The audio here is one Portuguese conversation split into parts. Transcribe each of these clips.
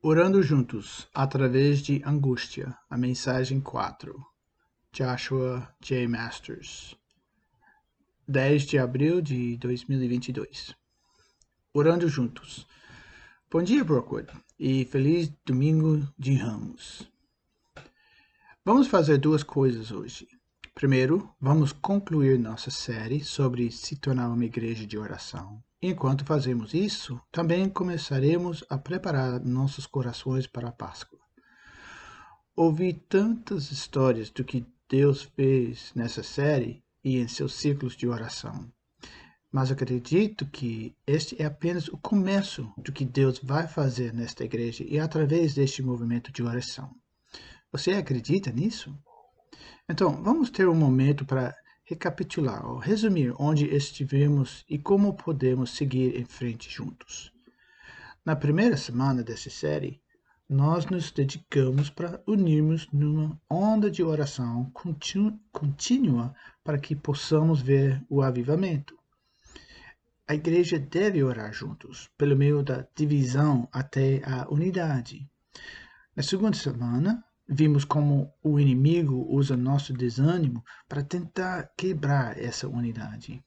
Orando juntos, através de angústia, a mensagem 4. Joshua J. Masters. 10 de abril de 2022. Orando juntos. Bom dia, Brookwood, e feliz domingo de Ramos. Vamos fazer duas coisas hoje. Primeiro, vamos concluir nossa série sobre se tornar uma igreja de oração. Enquanto fazemos isso, também começaremos a preparar nossos corações para a Páscoa. Ouvi tantas histórias do que Deus fez nessa série e em seus ciclos de oração. Mas acredito que este é apenas o começo do que Deus vai fazer nesta igreja e através deste movimento de oração. Você acredita nisso? Então, vamos ter um momento para recapitular ou resumir onde estivemos e como podemos seguir em frente juntos. Na primeira semana dessa série, nós nos dedicamos para unirmos numa onda de oração contínua para que possamos ver o avivamento. A igreja deve orar juntos, pelo meio da divisão até a unidade. Na segunda semana, Vimos como o inimigo usa nosso desânimo para tentar quebrar essa unidade.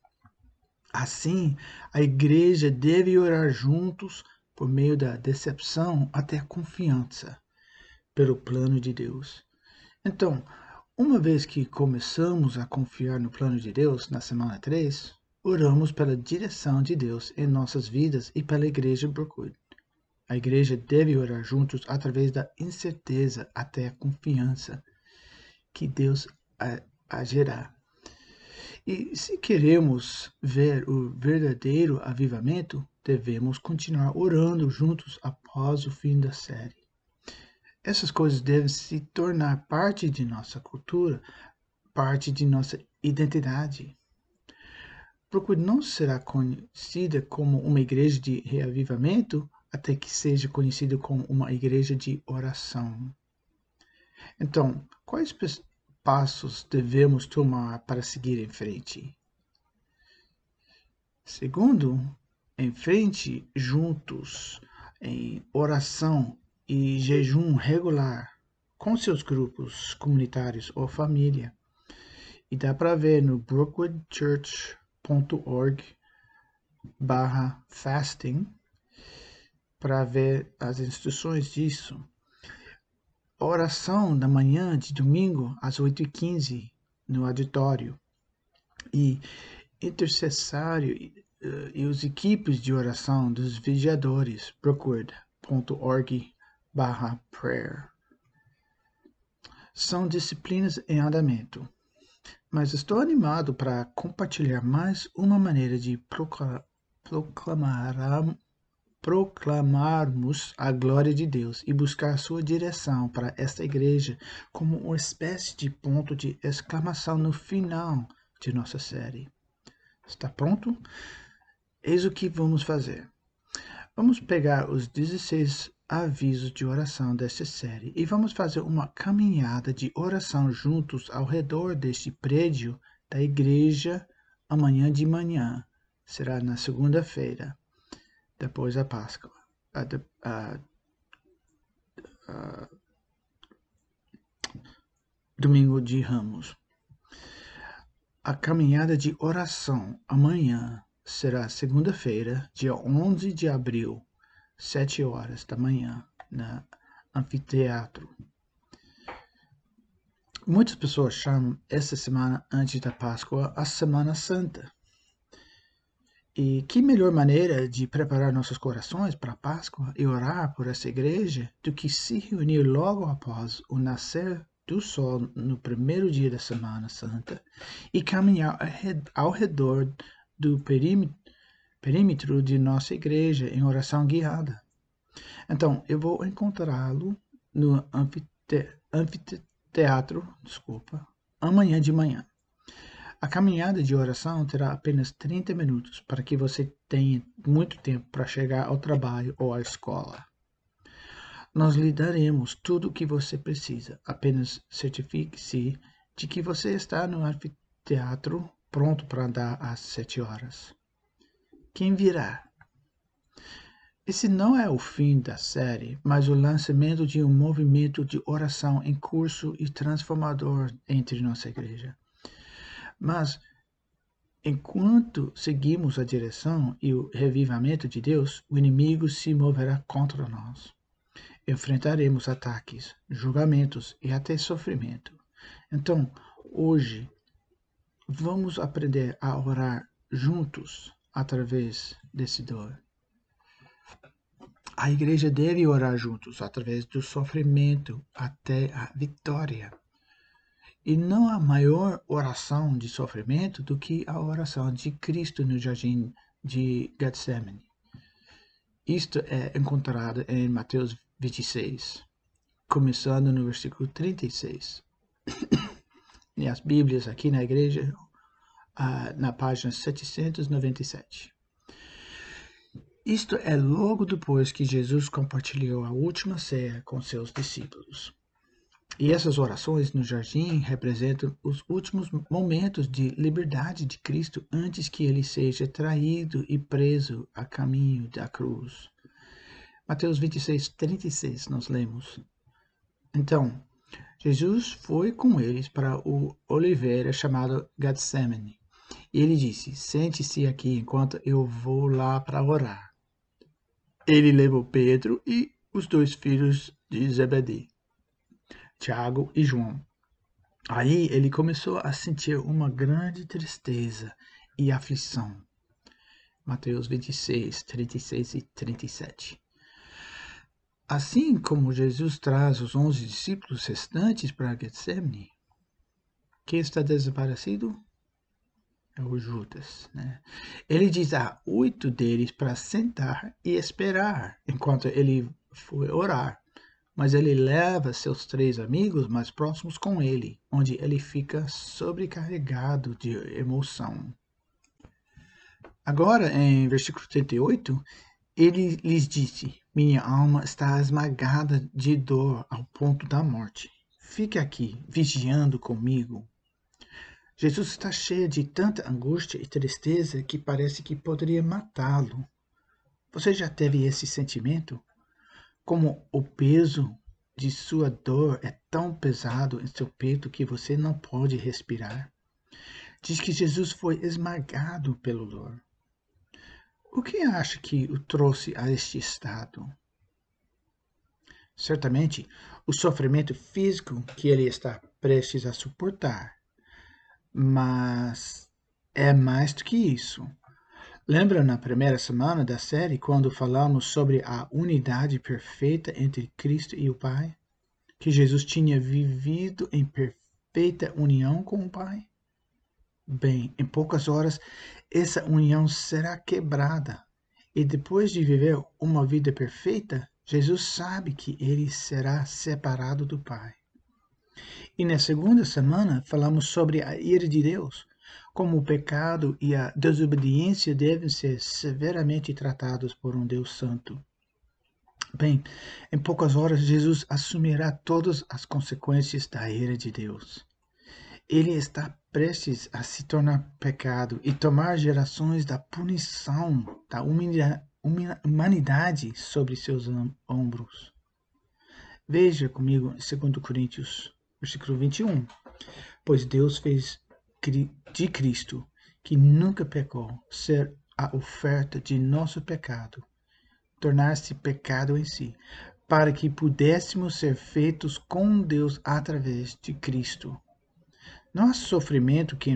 Assim, a igreja deve orar juntos por meio da decepção até a confiança pelo plano de Deus. Então, uma vez que começamos a confiar no plano de Deus na semana 3, oramos pela direção de Deus em nossas vidas e pela igreja Brookwood. A igreja deve orar juntos através da incerteza até a confiança que Deus agirá. E se queremos ver o verdadeiro avivamento, devemos continuar orando juntos após o fim da série. Essas coisas devem se tornar parte de nossa cultura, parte de nossa identidade. Procure não será conhecida como uma igreja de reavivamento até que seja conhecido como uma igreja de oração. Então, quais passos devemos tomar para seguir em frente? Segundo, em frente juntos em oração e jejum regular com seus grupos comunitários ou família. E dá para ver no brookwoodchurch.org barra fasting para ver as instruções disso. Oração da manhã de domingo às 8h15 no auditório. E intercessário uh, e os equipes de oração dos vigiadores, brookwood.org barra prayer. São disciplinas em andamento, mas estou animado para compartilhar mais uma maneira de proclamar proclamarmos a glória de Deus e buscar sua direção para esta igreja como uma espécie de ponto de exclamação no final de nossa série. Está pronto? Eis o que vamos fazer. Vamos pegar os 16 avisos de oração desta série e vamos fazer uma caminhada de oração juntos ao redor deste prédio da igreja amanhã de manhã. Será na segunda-feira depois da Páscoa. A, a, a, domingo de Ramos. A caminhada de oração amanhã será segunda-feira, dia 11 de abril, 7 horas da manhã, na anfiteatro. Muitas pessoas chamam essa semana antes da Páscoa a Semana Santa. E que melhor maneira de preparar nossos corações para a Páscoa e orar por essa igreja do que se reunir logo após o nascer do sol no primeiro dia da Semana Santa e caminhar ao redor do perímetro de nossa igreja em oração guiada. Então, eu vou encontrá-lo no anfiteatro, desculpa, amanhã de manhã. A caminhada de oração terá apenas 30 minutos para que você tenha muito tempo para chegar ao trabalho ou à escola. Nós lhe daremos tudo o que você precisa. Apenas certifique-se de que você está no anfiteatro pronto para andar às sete horas. Quem virá? Esse não é o fim da série, mas o lançamento de um movimento de oração em curso e transformador entre nossa igreja. Mas, enquanto seguimos a direção e o revivamento de Deus, o inimigo se moverá contra nós. Enfrentaremos ataques, julgamentos e até sofrimento. Então, hoje, vamos aprender a orar juntos através desse dor. A igreja deve orar juntos através do sofrimento até a vitória. E não há maior oração de sofrimento do que a oração de Cristo no jardim de Getsemane. Isto é encontrado em Mateus 26, começando no versículo 36. e as Bíblias aqui na igreja, ah, na página 797. Isto é logo depois que Jesus compartilhou a última ceia com seus discípulos. E essas orações no jardim representam os últimos momentos de liberdade de Cristo antes que ele seja traído e preso a caminho da cruz. Mateus 26, 36, nós lemos. Então, Jesus foi com eles para o oliveira chamado Getsemane. E ele disse: Sente-se aqui enquanto eu vou lá para orar. Ele levou Pedro e os dois filhos de Zebedee, Tiago e João. Aí ele começou a sentir uma grande tristeza e aflição. Mateus 26, 36 e 37. Assim como Jesus traz os onze discípulos restantes para Getsemane, quem está desaparecido? é o Judas. Né? Ele diz a oito deles para sentar e esperar enquanto ele foi orar. Mas ele leva seus três amigos mais próximos com ele, onde ele fica sobrecarregado de emoção. Agora, em versículo 38, ele lhes disse: Minha alma está esmagada de dor ao ponto da morte. Fique aqui, vigiando comigo. Jesus está cheio de tanta angústia e tristeza que parece que poderia matá-lo. Você já teve esse sentimento? Como o peso de sua dor é tão pesado em seu peito que você não pode respirar? Diz que Jesus foi esmagado pelo dor. O que acha que o trouxe a este estado? Certamente, o sofrimento físico que ele está prestes a suportar mas é mais do que isso. Lembra na primeira semana da série quando falamos sobre a unidade perfeita entre Cristo e o Pai? Que Jesus tinha vivido em perfeita união com o Pai? Bem, em poucas horas essa união será quebrada. E depois de viver uma vida perfeita, Jesus sabe que ele será separado do Pai. E na segunda semana falamos sobre a ira de Deus, como o pecado e a desobediência devem ser severamente tratados por um Deus santo. Bem, em poucas horas Jesus assumirá todas as consequências da ira de Deus. Ele está prestes a se tornar pecado e tomar gerações da punição da humanidade sobre seus ombros. Veja comigo em 2 Coríntios versículo 21. Pois Deus fez de Cristo, que nunca pecou, ser a oferta de nosso pecado, tornar-se pecado em si, para que pudéssemos ser feitos com Deus através de Cristo. Há sofrimento que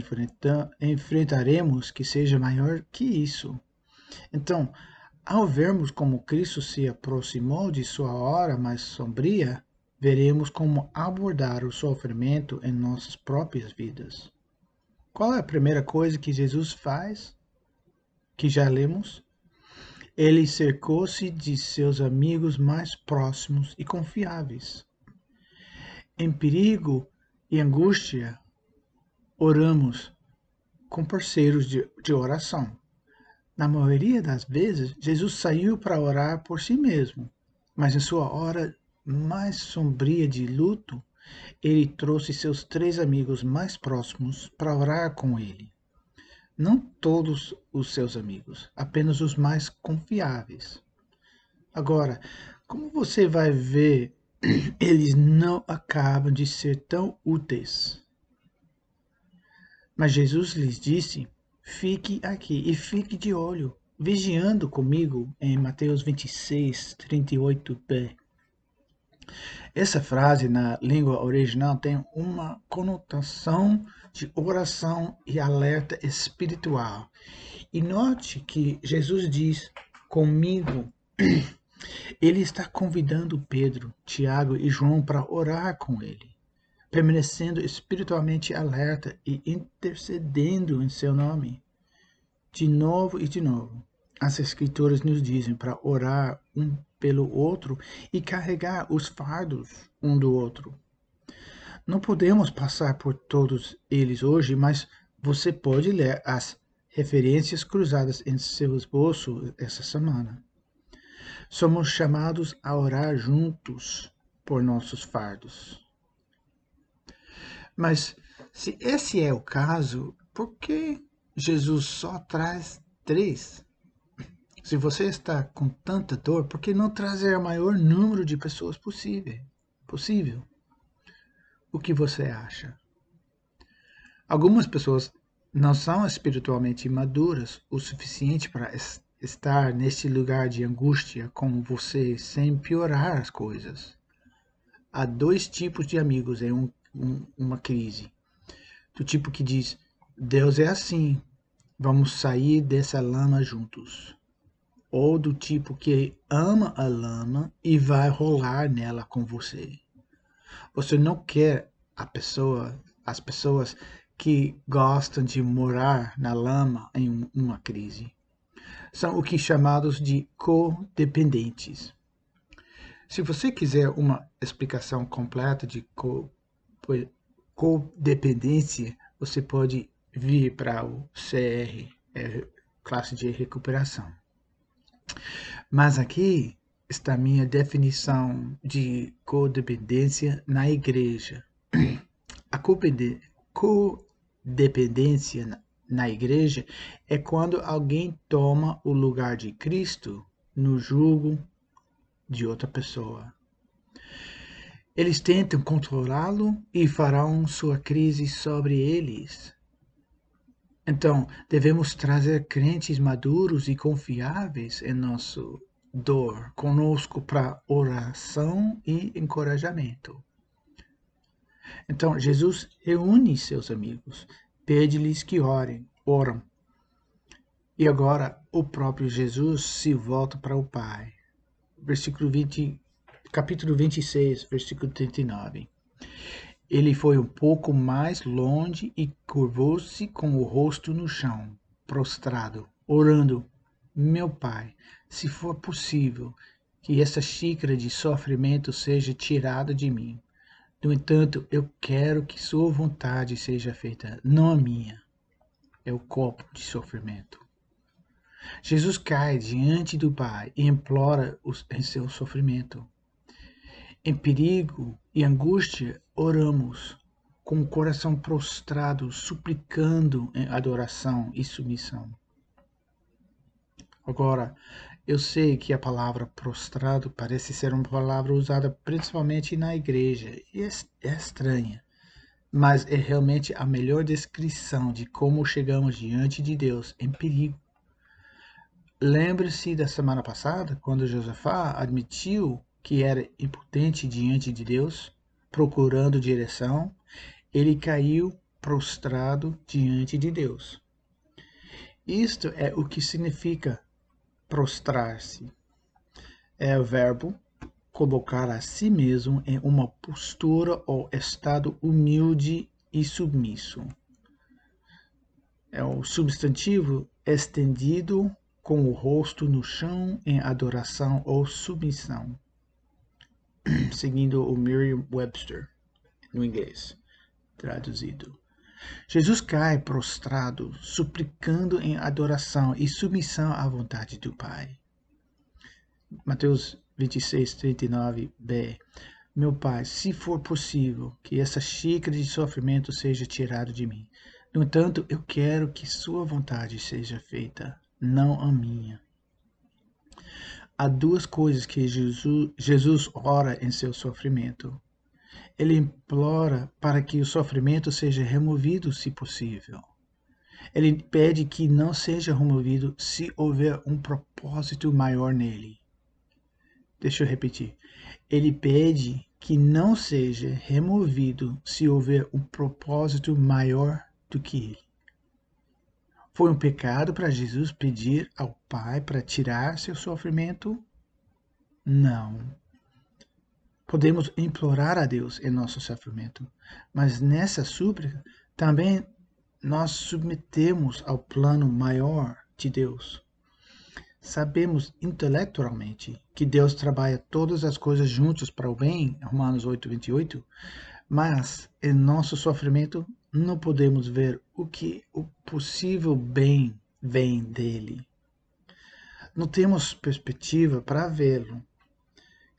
enfrentaremos que seja maior que isso. Então, ao vermos como Cristo se aproximou de sua hora mais sombria, veremos como abordar o sofrimento em nossas próprias vidas. Qual é a primeira coisa que Jesus faz? Que já lemos? Ele cercou-se de seus amigos mais próximos e confiáveis. Em perigo e angústia, oramos com parceiros de, de oração. Na maioria das vezes, Jesus saiu para orar por si mesmo, mas em sua hora mais sombria de luto, ele trouxe seus três amigos mais próximos para orar com ele. Não todos os seus amigos, apenas os mais confiáveis. Agora, como você vai ver, eles não acabam de ser tão úteis. Mas Jesus lhes disse: Fique aqui e fique de olho, vigiando comigo, em Mateus 26, 38b. Essa frase na língua original tem uma conotação de oração e alerta espiritual. E note que Jesus diz comigo. Ele está convidando Pedro, Tiago e João para orar com ele, permanecendo espiritualmente alerta e intercedendo em seu nome. De novo e de novo, as Escrituras nos dizem para orar um pelo outro e carregar os fardos um do outro. Não podemos passar por todos eles hoje, mas você pode ler as referências cruzadas em seu esboço essa semana. Somos chamados a orar juntos por nossos fardos. Mas se esse é o caso, por que Jesus só traz três? Se você está com tanta dor, por que não trazer o maior número de pessoas possível? Possível. O que você acha? Algumas pessoas não são espiritualmente maduras o suficiente para estar neste lugar de angústia com você sem piorar as coisas. Há dois tipos de amigos em um, um, uma crise. Do tipo que diz: Deus é assim, vamos sair dessa lama juntos ou do tipo que ama a lama e vai rolar nela com você. Você não quer a pessoa, as pessoas que gostam de morar na lama em uma crise. São o que chamados de codependentes. Se você quiser uma explicação completa de co codependência, você pode vir para o CR, é, classe de recuperação. Mas aqui está minha definição de codependência na igreja. A codependência na igreja é quando alguém toma o lugar de Cristo no jugo de outra pessoa. Eles tentam controlá-lo e farão sua crise sobre eles. Então, devemos trazer crentes maduros e confiáveis em nosso dor conosco para oração e encorajamento. Então, Jesus reúne seus amigos, pede-lhes que orem, oram. E agora o próprio Jesus se volta para o Pai. Versículo 20, capítulo 26, versículo 39. Ele foi um pouco mais longe e curvou-se com o rosto no chão, prostrado, orando: Meu Pai, se for possível, que essa xícara de sofrimento seja tirada de mim. No entanto, eu quero que Sua vontade seja feita, não a minha. É o copo de sofrimento. Jesus cai diante do Pai e implora em seu sofrimento. Em perigo e angústia, oramos com o coração prostrado, suplicando em adoração e submissão. Agora, eu sei que a palavra prostrado parece ser uma palavra usada principalmente na igreja e é, é estranha, mas é realmente a melhor descrição de como chegamos diante de Deus em perigo. Lembre-se da semana passada, quando Josafá admitiu que era impotente diante de Deus procurando direção, ele caiu prostrado diante de Deus. Isto é o que significa prostrar-se. É o verbo colocar a si mesmo em uma postura ou estado humilde e submisso. É o substantivo estendido com o rosto no chão em adoração ou submissão seguindo o Merriam-Webster no inglês, traduzido. Jesus cai prostrado, suplicando em adoração e submissão à vontade do Pai. Mateus 26, 39b. Meu Pai, se for possível, que essa xícara de sofrimento seja tirada de mim. No entanto, eu quero que Sua vontade seja feita, não a minha. Há duas coisas que Jesus, Jesus ora em seu sofrimento. Ele implora para que o sofrimento seja removido, se possível. Ele pede que não seja removido se houver um propósito maior nele. Deixa eu repetir. Ele pede que não seja removido se houver um propósito maior do que ele. Foi um pecado para Jesus pedir ao Pai para tirar seu sofrimento? Não. Podemos implorar a Deus em nosso sofrimento, mas nessa súplica também nós submetemos ao plano maior de Deus. Sabemos intelectualmente que Deus trabalha todas as coisas juntas para o bem, Romanos 8, 28, mas em nosso sofrimento não podemos ver o que o possível bem vem dele. Não temos perspectiva para vê-lo.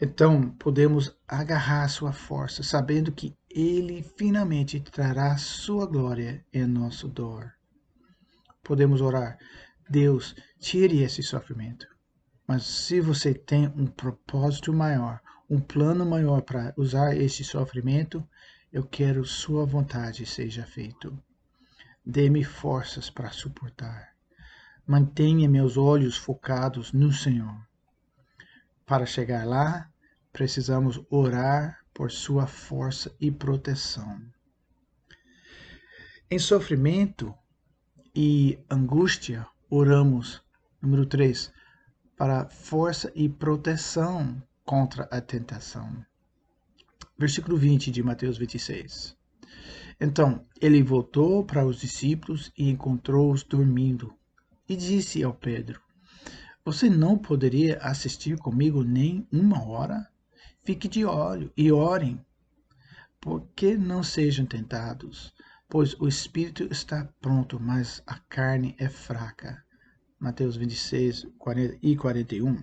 Então podemos agarrar sua força, sabendo que ele finalmente trará sua glória em nosso dor. Podemos orar, Deus, tire esse sofrimento. Mas se você tem um propósito maior, um plano maior para usar esse sofrimento, eu quero sua vontade seja feito. Dê-me forças para suportar. Mantenha meus olhos focados no Senhor. Para chegar lá, precisamos orar por sua força e proteção. Em sofrimento e angústia, oramos, número 3, para força e proteção contra a tentação. Versículo 20 de Mateus 26. Então ele voltou para os discípulos e encontrou-os dormindo, e disse ao Pedro: Você não poderia assistir comigo nem uma hora? Fique de olho e orem, porque não sejam tentados, pois o espírito está pronto, mas a carne é fraca. Mateus 26 40 e 41.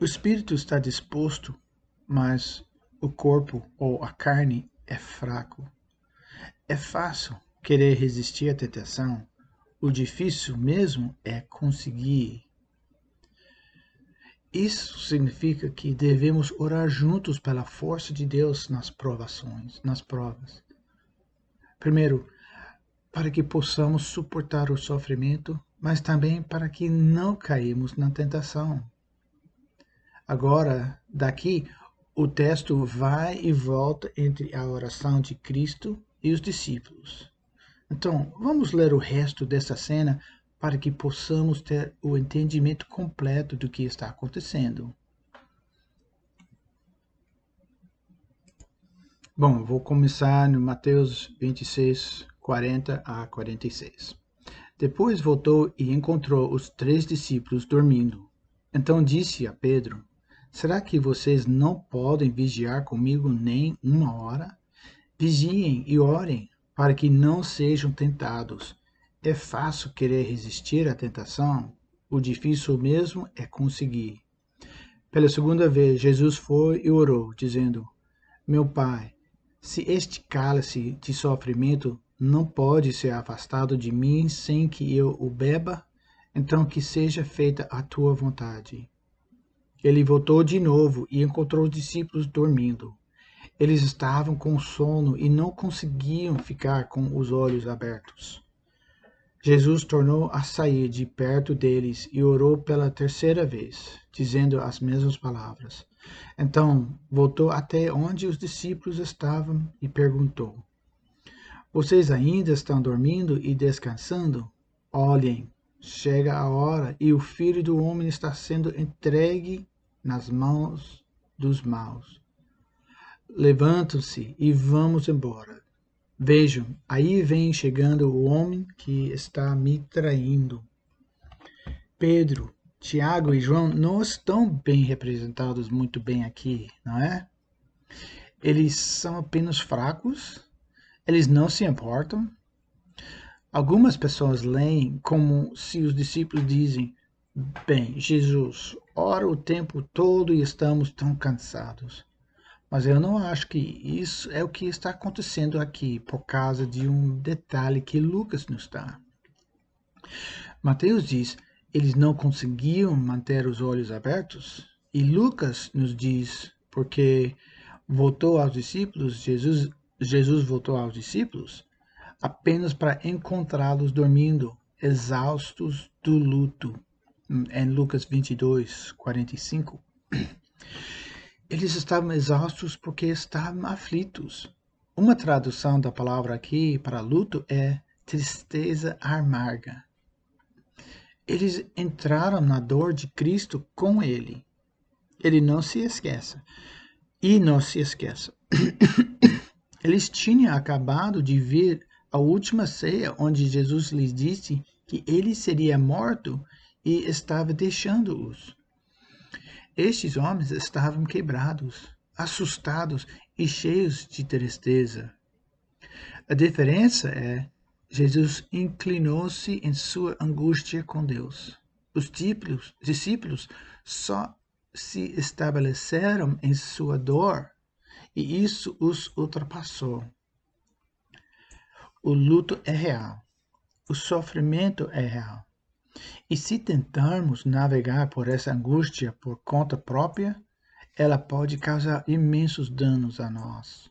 O espírito está disposto, mas o corpo ou a carne é fraco. É fácil querer resistir à tentação, o difícil mesmo é conseguir. Isso significa que devemos orar juntos pela força de Deus nas provações, nas provas. Primeiro, para que possamos suportar o sofrimento, mas também para que não caímos na tentação. Agora, daqui, o texto vai e volta entre a oração de Cristo e os discípulos. Então, vamos ler o resto dessa cena para que possamos ter o entendimento completo do que está acontecendo. Bom, vou começar no Mateus 26, 40 a 46. Depois voltou e encontrou os três discípulos dormindo. Então disse a Pedro: Será que vocês não podem vigiar comigo nem uma hora? Vigiem e orem, para que não sejam tentados. É fácil querer resistir à tentação, o difícil mesmo é conseguir. Pela segunda vez, Jesus foi e orou, dizendo: Meu Pai, se este cálice de sofrimento não pode ser afastado de mim sem que eu o beba, então que seja feita a tua vontade. Ele voltou de novo e encontrou os discípulos dormindo. Eles estavam com sono e não conseguiam ficar com os olhos abertos. Jesus tornou a sair de perto deles e orou pela terceira vez, dizendo as mesmas palavras. Então voltou até onde os discípulos estavam e perguntou: vocês ainda estão dormindo e descansando? Olhem, chega a hora e o filho do homem está sendo entregue nas mãos dos maus. Levantam-se e vamos embora. Vejam, aí vem chegando o homem que está me traindo. Pedro, Tiago e João não estão bem representados muito bem aqui, não é? Eles são apenas fracos eles não se importam. Algumas pessoas leem como se os discípulos dizem: Bem, Jesus, ora o tempo todo e estamos tão cansados. Mas eu não acho que isso é o que está acontecendo aqui, por causa de um detalhe que Lucas nos dá. Mateus diz: eles não conseguiam manter os olhos abertos? E Lucas nos diz, porque voltou aos discípulos, Jesus, Jesus voltou aos discípulos apenas para encontrá-los dormindo, exaustos do luto. Em Lucas 22, 45. Eles estavam exaustos porque estavam aflitos. Uma tradução da palavra aqui para luto é tristeza amarga. Eles entraram na dor de Cristo com ele. Ele não se esqueça. E não se esqueça. Eles tinham acabado de ver a última ceia onde Jesus lhes disse que ele seria morto e estava deixando-os. Estes homens estavam quebrados, assustados e cheios de tristeza. A diferença é Jesus inclinou-se em sua angústia com Deus. Os discípulos, discípulos só se estabeleceram em sua dor e isso os ultrapassou. O luto é real. O sofrimento é real. E se tentarmos navegar por essa angústia por conta própria, ela pode causar imensos danos a nós.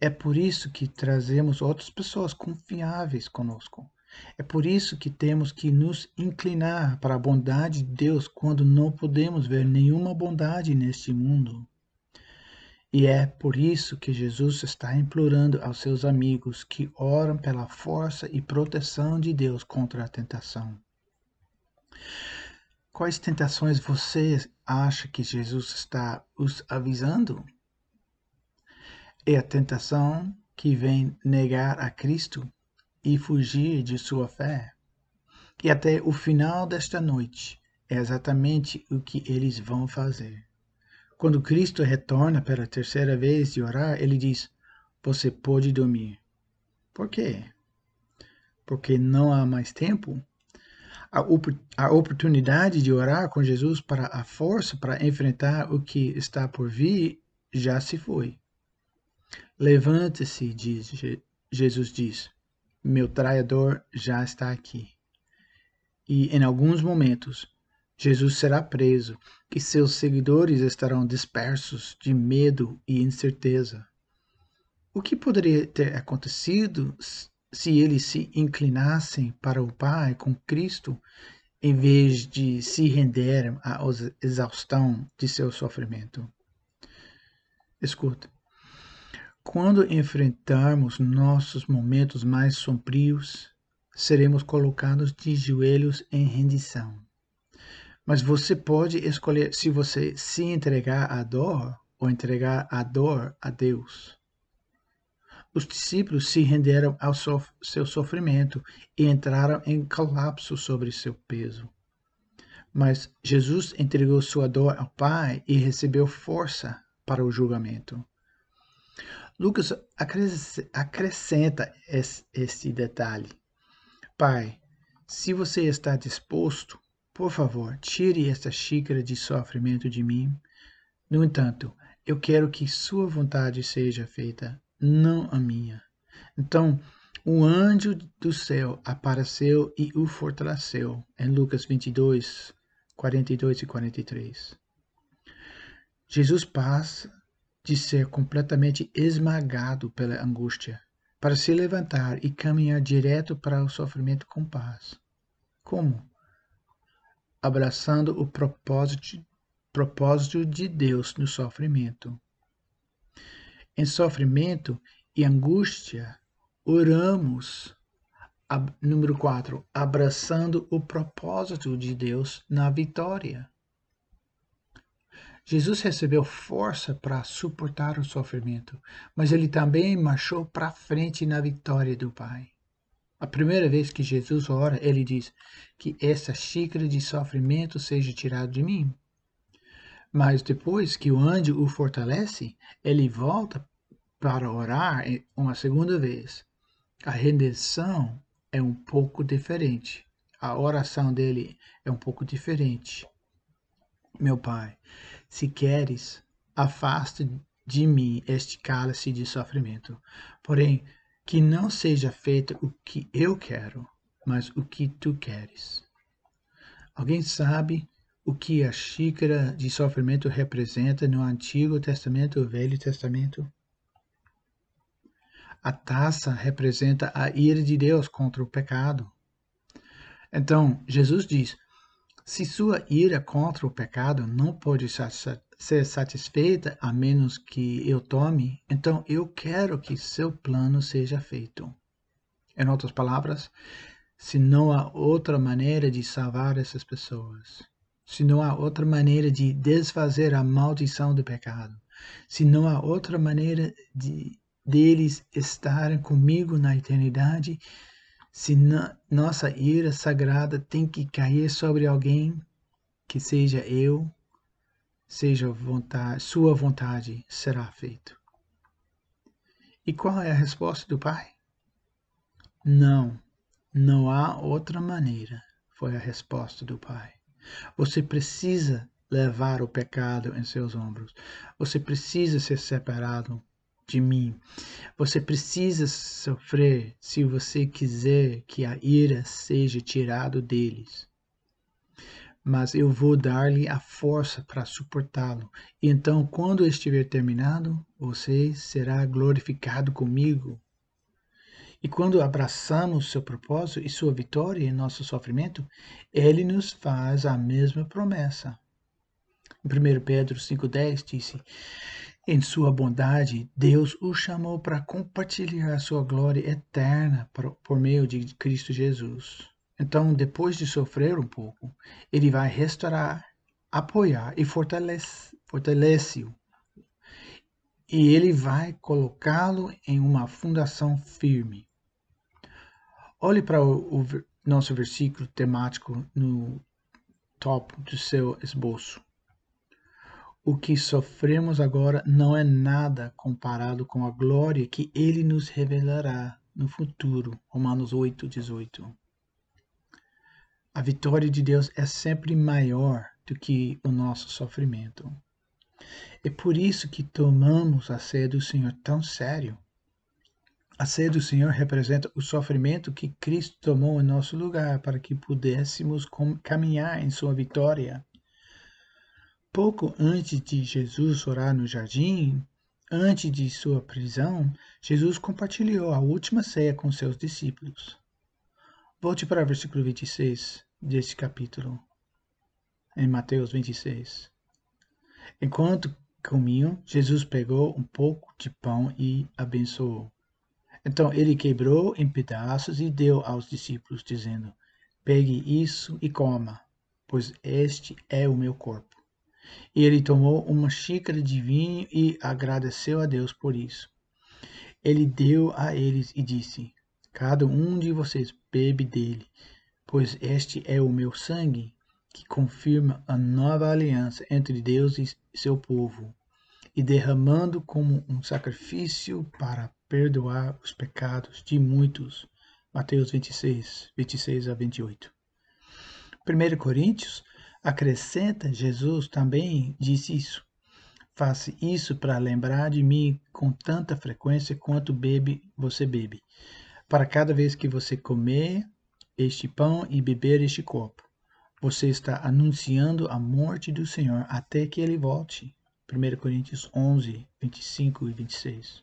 É por isso que trazemos outras pessoas confiáveis conosco. É por isso que temos que nos inclinar para a bondade de Deus quando não podemos ver nenhuma bondade neste mundo. E é por isso que Jesus está implorando aos seus amigos que oram pela força e proteção de Deus contra a tentação. Quais tentações você acha que Jesus está os avisando? é a tentação que vem negar a Cristo e fugir de sua fé. E até o final desta noite é exatamente o que eles vão fazer. Quando Cristo retorna pela terceira vez de orar, ele diz: Você pode dormir. Por quê? Porque não há mais tempo? A, a oportunidade de orar com Jesus para a força para enfrentar o que está por vir já se foi. Levante-se, diz Jesus diz. Meu traidor já está aqui. E em alguns momentos, Jesus será preso e seus seguidores estarão dispersos de medo e incerteza. O que poderia ter acontecido se eles se inclinassem para o Pai com Cristo em vez de se renderem à exaustão de seu sofrimento? Escuta. Quando enfrentarmos nossos momentos mais sombrios, seremos colocados de joelhos em rendição. Mas você pode escolher se você se entregar à dor ou entregar a dor a Deus. Os discípulos se renderam ao sof seu sofrimento e entraram em colapso sobre seu peso. Mas Jesus entregou sua dor ao Pai e recebeu força para o julgamento. Lucas acrescenta esse detalhe. Pai, se você está disposto, por favor, tire esta xícara de sofrimento de mim. No entanto, eu quero que sua vontade seja feita, não a minha. Então, o anjo do céu apareceu e o fortaleceu, em Lucas 22, 42 e 43. Jesus passa de ser completamente esmagado pela angústia, para se levantar e caminhar direto para o sofrimento com paz. Como? Abraçando o propósito, propósito de Deus no sofrimento. Em sofrimento e angústia, oramos. Número 4. Abraçando o propósito de Deus na vitória. Jesus recebeu força para suportar o sofrimento, mas ele também marchou para frente na vitória do Pai. A primeira vez que Jesus ora, ele diz que essa xícara de sofrimento seja tirada de mim. Mas depois que o anjo o fortalece, ele volta para orar uma segunda vez. A rendição é um pouco diferente. A oração dele é um pouco diferente. Meu Pai, se queres, afasta de mim este cálice de sofrimento. Porém, que não seja feito o que eu quero, mas o que tu queres. Alguém sabe o que a xícara de sofrimento representa no Antigo Testamento e Velho Testamento? A taça representa a ira de Deus contra o pecado. Então, Jesus diz: se sua ira contra o pecado não pode ser satisfeita a menos que eu tome, então eu quero que seu plano seja feito. Em outras palavras, se não há outra maneira de salvar essas pessoas, se não há outra maneira de desfazer a maldição do pecado, se não há outra maneira de deles estarem comigo na eternidade, se nossa ira sagrada tem que cair sobre alguém, que seja eu, seja vontade, sua vontade será feito. E qual é a resposta do Pai? Não, não há outra maneira, foi a resposta do Pai. Você precisa levar o pecado em seus ombros. Você precisa ser separado de mim. Você precisa sofrer se você quiser que a ira seja tirada deles. Mas eu vou dar-lhe a força para suportá-lo. Então, quando estiver terminado, você será glorificado comigo. E quando abraçamos seu propósito e sua vitória em nosso sofrimento, ele nos faz a mesma promessa. Em 1 Pedro 5,10 disse: em sua bondade, Deus o chamou para compartilhar a sua glória eterna por meio de Cristo Jesus. Então, depois de sofrer um pouco, ele vai restaurar, apoiar e fortalece-o. Fortalece e ele vai colocá-lo em uma fundação firme. Olhe para o, o nosso versículo temático no top do seu esboço. O que sofremos agora não é nada comparado com a glória que ele nos revelará no futuro. Romanos 8, 18. A vitória de Deus é sempre maior do que o nosso sofrimento. É por isso que tomamos a ceia do Senhor tão sério. A ceia do Senhor representa o sofrimento que Cristo tomou em nosso lugar para que pudéssemos caminhar em sua vitória. Pouco antes de Jesus orar no jardim, antes de sua prisão, Jesus compartilhou a última ceia com seus discípulos. Volte para o versículo 26 deste capítulo, em Mateus 26. Enquanto comiam, Jesus pegou um pouco de pão e abençoou. Então ele quebrou em pedaços e deu aos discípulos, dizendo: Pegue isso e coma, pois este é o meu corpo. E ele tomou uma xícara de vinho e agradeceu a Deus por isso. Ele deu a eles e disse: Cada um de vocês bebe dele, pois este é o meu sangue, que confirma a nova aliança entre Deus e seu povo, e derramando como um sacrifício para perdoar os pecados de muitos. Mateus 26, 26 a 28. 1 Coríntios Acrescenta, Jesus também disse isso. Faça isso para lembrar de mim com tanta frequência quanto bebe você bebe. Para cada vez que você comer este pão e beber este copo, você está anunciando a morte do Senhor até que ele volte. 1 Coríntios 11, 25 e 26.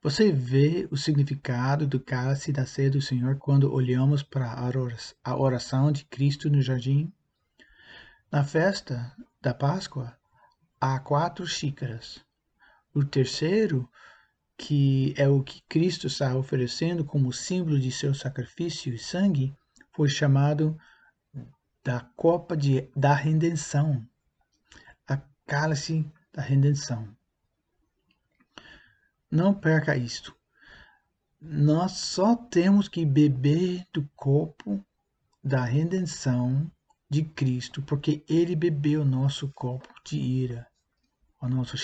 Você vê o significado do cálice da ceia do Senhor quando olhamos para a oração de Cristo no jardim? Na festa da Páscoa, há quatro xícaras. O terceiro, que é o que Cristo está oferecendo como símbolo de seu sacrifício e sangue, foi chamado da copa de, da redenção, a cálice da redenção. Não perca isto. Nós só temos que beber do copo da redenção de Cristo, porque ele bebeu nosso copo de ira, a nossa,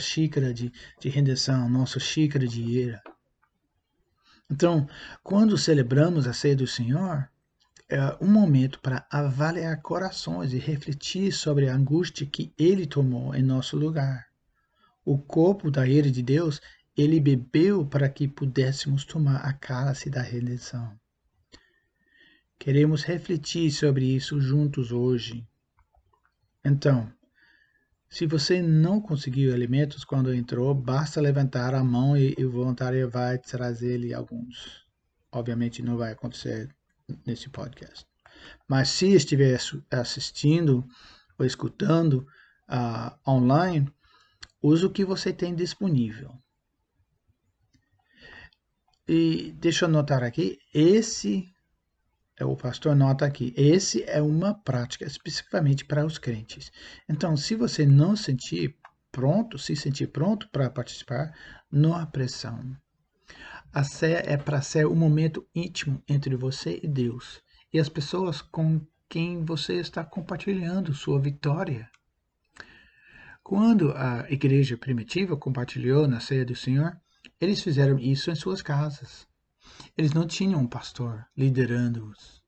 xícara de, de rendição, nossa xícara de ira. Então, quando celebramos a ceia do Senhor, é um momento para avaliar corações e refletir sobre a angústia que ele tomou em nosso lugar. O corpo da ira de Deus, ele bebeu para que pudéssemos tomar a cálice da redenção. Queremos refletir sobre isso juntos hoje. Então, se você não conseguiu alimentos quando entrou, basta levantar a mão e, o voluntário vai trazer-lhe alguns. Obviamente não vai acontecer nesse podcast. Mas se estiver assistindo ou escutando uh, online, use o que você tem disponível. E deixa eu notar aqui, esse o pastor nota aqui, esse é uma prática especificamente para os crentes. Então, se você não sentir pronto, se sentir pronto para participar, não há pressão. A ceia é para ser um momento íntimo entre você e Deus e as pessoas com quem você está compartilhando sua vitória. Quando a igreja primitiva compartilhou na ceia do Senhor, eles fizeram isso em suas casas. Eles não tinham um pastor liderando-os.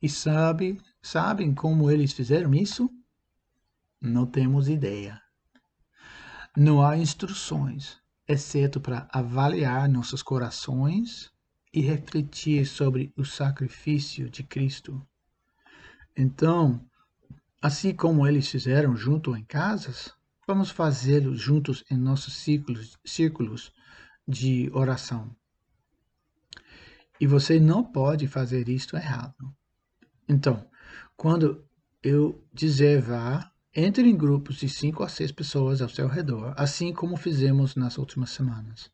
E sabe, sabem como eles fizeram isso? Não temos ideia. Não há instruções, exceto para avaliar nossos corações e refletir sobre o sacrifício de Cristo. Então, assim como eles fizeram junto em casas, vamos fazê-lo juntos em nossos círculos, círculos de oração. E você não pode fazer isto errado. Então, quando eu dizer vá, entre em grupos de cinco a seis pessoas ao seu redor, assim como fizemos nas últimas semanas.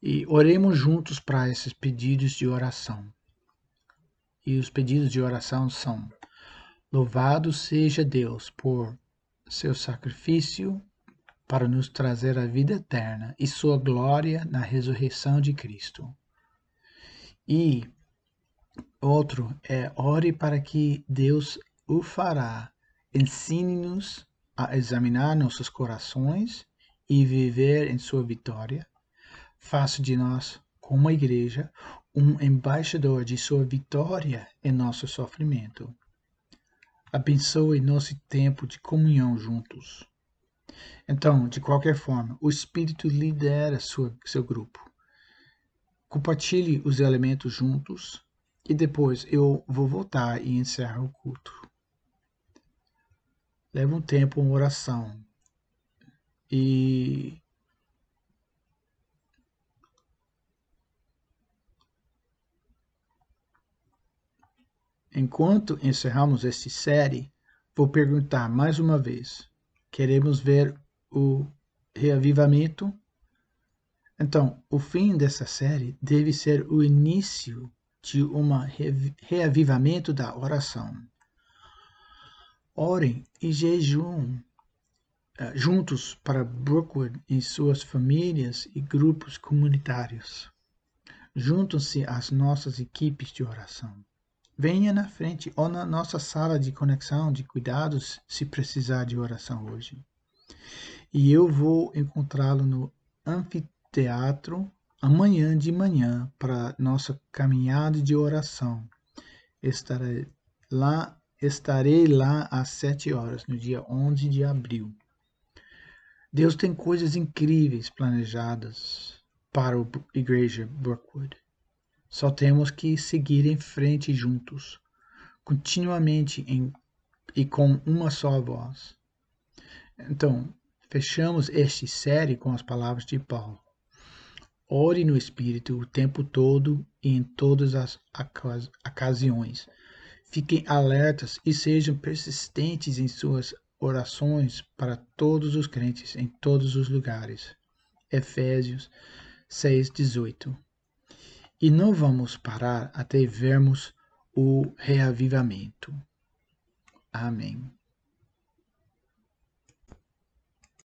E oremos juntos para esses pedidos de oração. E os pedidos de oração são: Louvado seja Deus por seu sacrifício para nos trazer a vida eterna e sua glória na ressurreição de Cristo. E outro é: ore para que Deus o fará. Ensine-nos a examinar nossos corações e viver em sua vitória faça de nós, como igreja, um embaixador de sua vitória em nosso sofrimento. Abençoe nosso tempo de comunhão juntos. Então, de qualquer forma, o Espírito lidera sua, seu grupo. Compartilhe os elementos juntos e depois eu vou voltar e encerrar o culto. Leva um tempo uma oração e Enquanto encerramos esta série, vou perguntar mais uma vez: queremos ver o reavivamento? Então, o fim dessa série deve ser o início de um reavivamento da oração. Orem e jejum uh, juntos para Brookwood em suas famílias e grupos comunitários. Juntam-se às nossas equipes de oração. Venha na frente ou na nossa sala de conexão de cuidados se precisar de oração hoje. E eu vou encontrá-lo no anfiteatro amanhã de manhã para nossa caminhada de oração. Estarei lá, estarei lá às sete horas, no dia 11 de abril. Deus tem coisas incríveis planejadas para a Igreja Brookwood. Só temos que seguir em frente juntos, continuamente em, e com uma só voz. Então, fechamos esta série com as palavras de Paulo. Ore no Espírito o tempo todo e em todas as ocasiões. Fiquem alertas e sejam persistentes em suas orações para todos os crentes em todos os lugares. Efésios 6:18 e não vamos parar até vermos o reavivamento. Amém.